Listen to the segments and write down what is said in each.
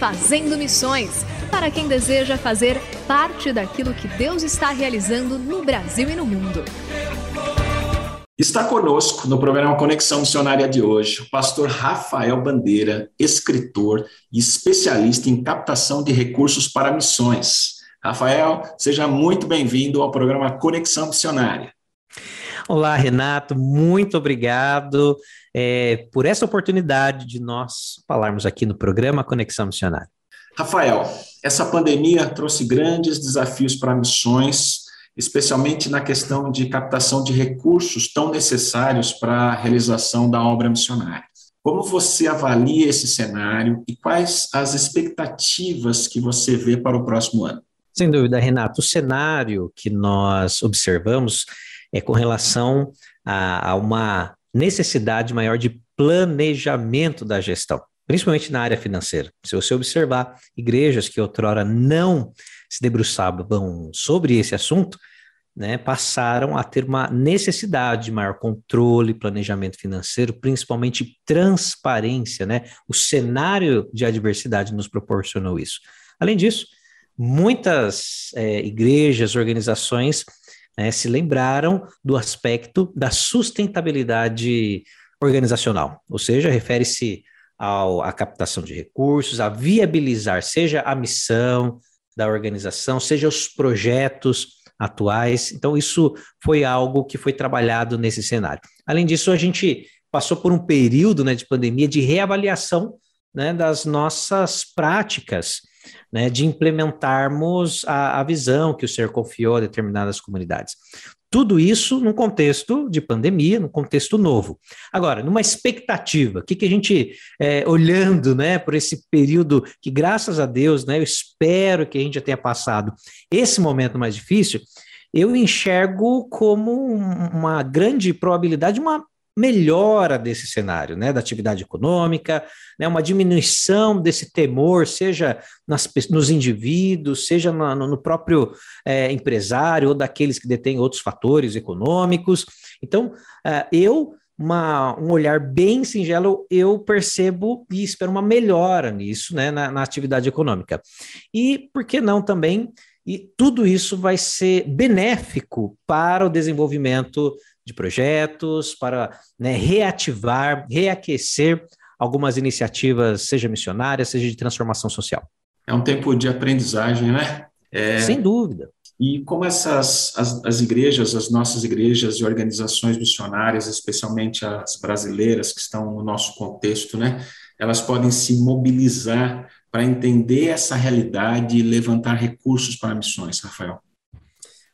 Fazendo Missões para quem deseja fazer parte daquilo que Deus está realizando no Brasil e no mundo. Está conosco no programa Conexão Missionária de hoje o pastor Rafael Bandeira, escritor e especialista em captação de recursos para missões. Rafael, seja muito bem-vindo ao programa Conexão Missionária. Olá, Renato, muito obrigado é, por essa oportunidade de nós falarmos aqui no programa Conexão Missionária. Rafael, essa pandemia trouxe grandes desafios para missões, especialmente na questão de captação de recursos tão necessários para a realização da obra missionária. Como você avalia esse cenário e quais as expectativas que você vê para o próximo ano? Sem dúvida, Renato, o cenário que nós observamos é com relação a, a uma necessidade maior de planejamento da gestão, principalmente na área financeira. Se você observar igrejas que outrora não se debruçavam sobre esse assunto, né, passaram a ter uma necessidade de maior controle, planejamento financeiro, principalmente transparência, né? O cenário de adversidade nos proporcionou isso. Além disso, muitas é, igrejas, organizações né, se lembraram do aspecto da sustentabilidade organizacional, ou seja, refere-se à captação de recursos, a viabilizar, seja a missão da organização, seja os projetos atuais. Então, isso foi algo que foi trabalhado nesse cenário. Além disso, a gente passou por um período né, de pandemia de reavaliação né, das nossas práticas né, de implementarmos a, a visão que o Senhor confiou a determinadas comunidades. Tudo isso num contexto de pandemia, num contexto novo. Agora, numa expectativa, o que, que a gente, é, olhando né, por esse período que, graças a Deus, né, eu espero que a gente já tenha passado esse momento mais difícil, eu enxergo como uma grande probabilidade, uma melhora desse cenário, né, da atividade econômica, né, uma diminuição desse temor, seja nas, nos indivíduos, seja no, próprio é, empresário ou daqueles que detêm outros fatores econômicos. Então, é, eu uma, um olhar bem singelo, eu percebo e espero uma melhora nisso, né, na, na atividade econômica. E por que não também? E tudo isso vai ser benéfico para o desenvolvimento de projetos, para né, reativar, reaquecer algumas iniciativas, seja missionárias, seja de transformação social. É um tempo de aprendizagem, né? É... Sem dúvida. E como essas as, as igrejas, as nossas igrejas e organizações missionárias, especialmente as brasileiras que estão no nosso contexto, né, elas podem se mobilizar para entender essa realidade e levantar recursos para missões, Rafael?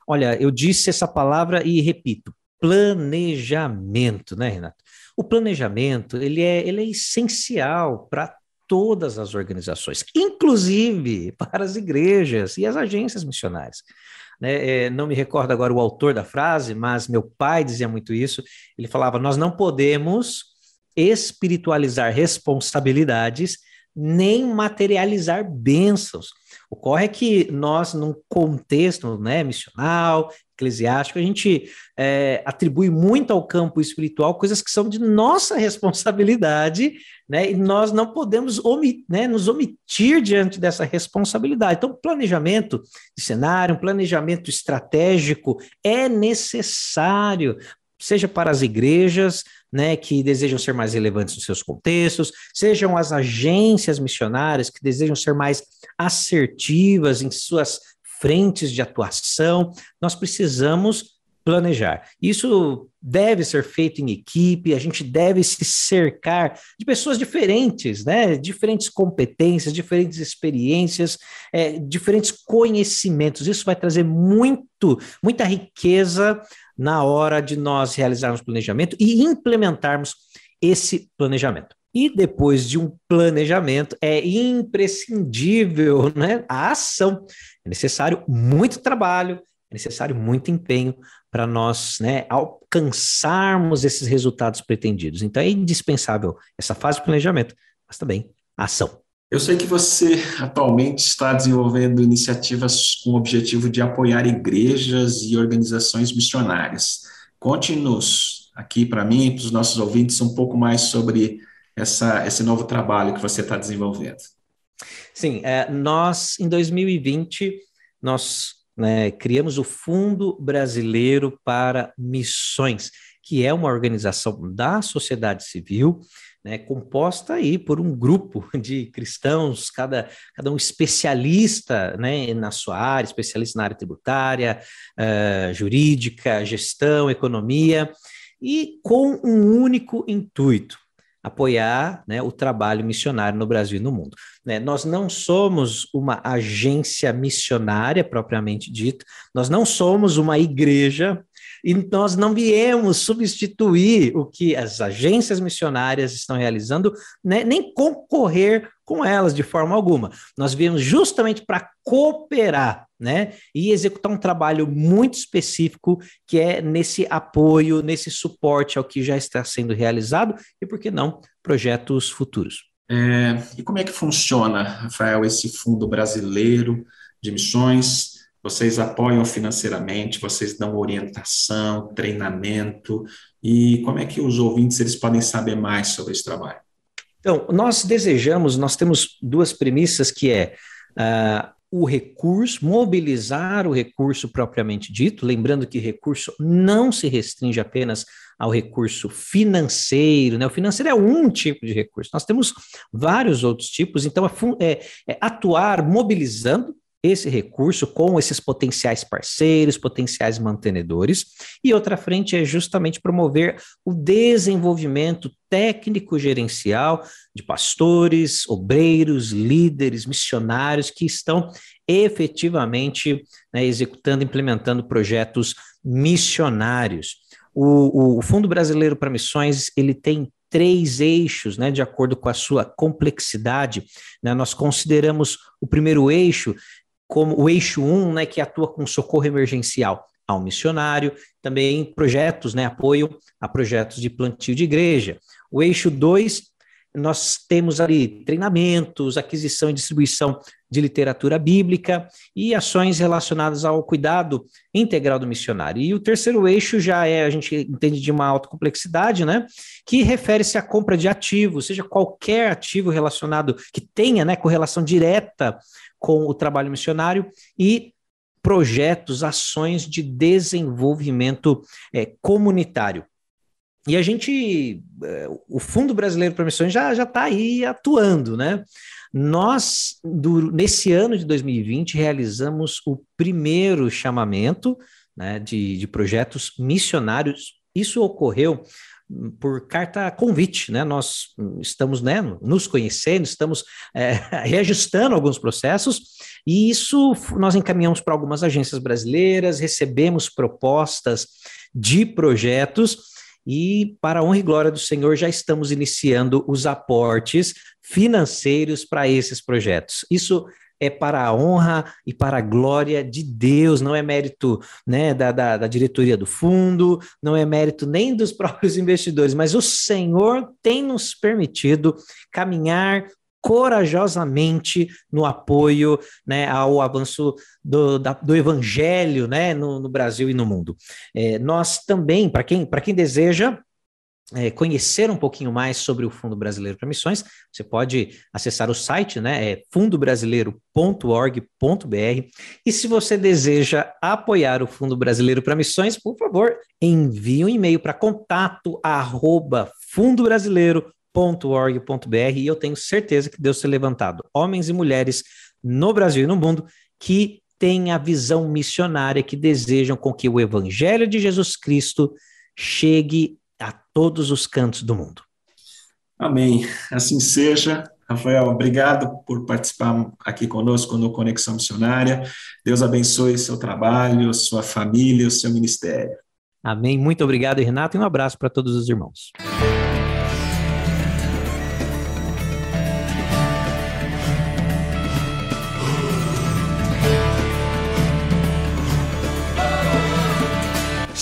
Olha, eu disse essa palavra e repito, planejamento, né, Renato? O planejamento ele é, ele é essencial para todas as organizações, inclusive para as igrejas e as agências missionárias. Né, é, não me recordo agora o autor da frase, mas meu pai dizia muito isso. Ele falava: Nós não podemos espiritualizar responsabilidades nem materializar bênçãos. Ocorre que nós, num contexto né, missional, eclesiástico, a gente é, atribui muito ao campo espiritual coisas que são de nossa responsabilidade, né? E nós não podemos omit, né, nos omitir diante dessa responsabilidade. Então, planejamento de cenário, planejamento estratégico é necessário seja para as igrejas, né, que desejam ser mais relevantes nos seus contextos, sejam as agências missionárias que desejam ser mais assertivas em suas frentes de atuação, nós precisamos planejar. Isso deve ser feito em equipe, a gente deve se cercar de pessoas diferentes, né? Diferentes competências, diferentes experiências, é, diferentes conhecimentos. Isso vai trazer muito, muita riqueza na hora de nós realizarmos planejamento e implementarmos esse planejamento. E depois de um planejamento, é imprescindível né, a ação. É necessário muito trabalho, é necessário muito empenho para nós né, alcançarmos esses resultados pretendidos. Então é indispensável essa fase de planejamento, mas também a ação. Eu sei que você atualmente está desenvolvendo iniciativas com o objetivo de apoiar igrejas e organizações missionárias. Conte-nos aqui para mim e para os nossos ouvintes um pouco mais sobre essa, esse novo trabalho que você está desenvolvendo. Sim, é, nós em 2020 nós né, criamos o Fundo Brasileiro para Missões, que é uma organização da sociedade civil né, composta aí por um grupo de cristãos, cada, cada um especialista né, na sua área, especialista na área tributária, uh, jurídica, gestão, economia, e com um único intuito, apoiar né, o trabalho missionário no Brasil e no mundo. Né, nós não somos uma agência missionária propriamente dita, nós não somos uma igreja e nós não viemos substituir o que as agências missionárias estão realizando, né, nem concorrer com elas de forma alguma. Nós viemos justamente para cooperar, né, e executar um trabalho muito específico que é nesse apoio, nesse suporte ao que já está sendo realizado e, por que não, projetos futuros. É, e como é que funciona, Rafael, esse fundo brasileiro de missões? Vocês apoiam financeiramente, vocês dão orientação, treinamento, e como é que os ouvintes eles podem saber mais sobre esse trabalho? Então, nós desejamos, nós temos duas premissas que é uh, o recurso, mobilizar o recurso propriamente dito, lembrando que recurso não se restringe apenas ao recurso financeiro, né? O financeiro é um tipo de recurso, nós temos vários outros tipos, então é, é, atuar mobilizando esse recurso com esses potenciais parceiros, potenciais mantenedores, e outra frente é justamente promover o desenvolvimento técnico-gerencial de pastores, obreiros, líderes, missionários que estão efetivamente né, executando, implementando projetos missionários. O, o Fundo Brasileiro para Missões ele tem três eixos, né, de acordo com a sua complexidade. Né, nós consideramos o primeiro eixo como o eixo 1, né, que atua com socorro emergencial ao missionário, também projetos, né, apoio a projetos de plantio de igreja. O eixo 2, nós temos ali treinamentos, aquisição e distribuição de literatura bíblica e ações relacionadas ao cuidado integral do missionário. E o terceiro eixo já é, a gente entende de uma alta complexidade, né, que refere-se à compra de ativos, seja qualquer ativo relacionado que tenha, né, correlação direta com o trabalho missionário e projetos, ações de desenvolvimento é, comunitário. E a gente, é, o Fundo Brasileiro para Missões já está aí atuando, né? Nós, do, nesse ano de 2020, realizamos o primeiro chamamento né, de, de projetos missionários. Isso ocorreu por carta convite, né? Nós estamos né, nos conhecendo, estamos é, reajustando alguns processos, e isso nós encaminhamos para algumas agências brasileiras, recebemos propostas de projetos, e para a honra e glória do Senhor, já estamos iniciando os aportes financeiros para esses projetos. Isso é para a honra e para a glória de Deus, não é mérito né, da, da, da, diretoria do fundo, não é mérito nem dos próprios investidores, mas o Senhor tem nos permitido caminhar corajosamente no apoio né, ao avanço do, da, do evangelho né, no, no, Brasil e no mundo. É, nós também, para quem, quem deseja, é, conhecer um pouquinho mais sobre o Fundo Brasileiro para Missões, você pode acessar o site, né? É fundobrasileiro.org.br. E se você deseja apoiar o Fundo Brasileiro para Missões, por favor, envie um e-mail para contato arroba fundobrasileiro.org.br e eu tenho certeza que Deus tem levantado homens e mulheres no Brasil e no mundo que têm a visão missionária, que desejam com que o Evangelho de Jesus Cristo chegue a todos os cantos do mundo. Amém. Assim seja. Rafael, obrigado por participar aqui conosco no Conexão Missionária. Deus abençoe seu trabalho, sua família, o seu ministério. Amém. Muito obrigado, Renato, e um abraço para todos os irmãos.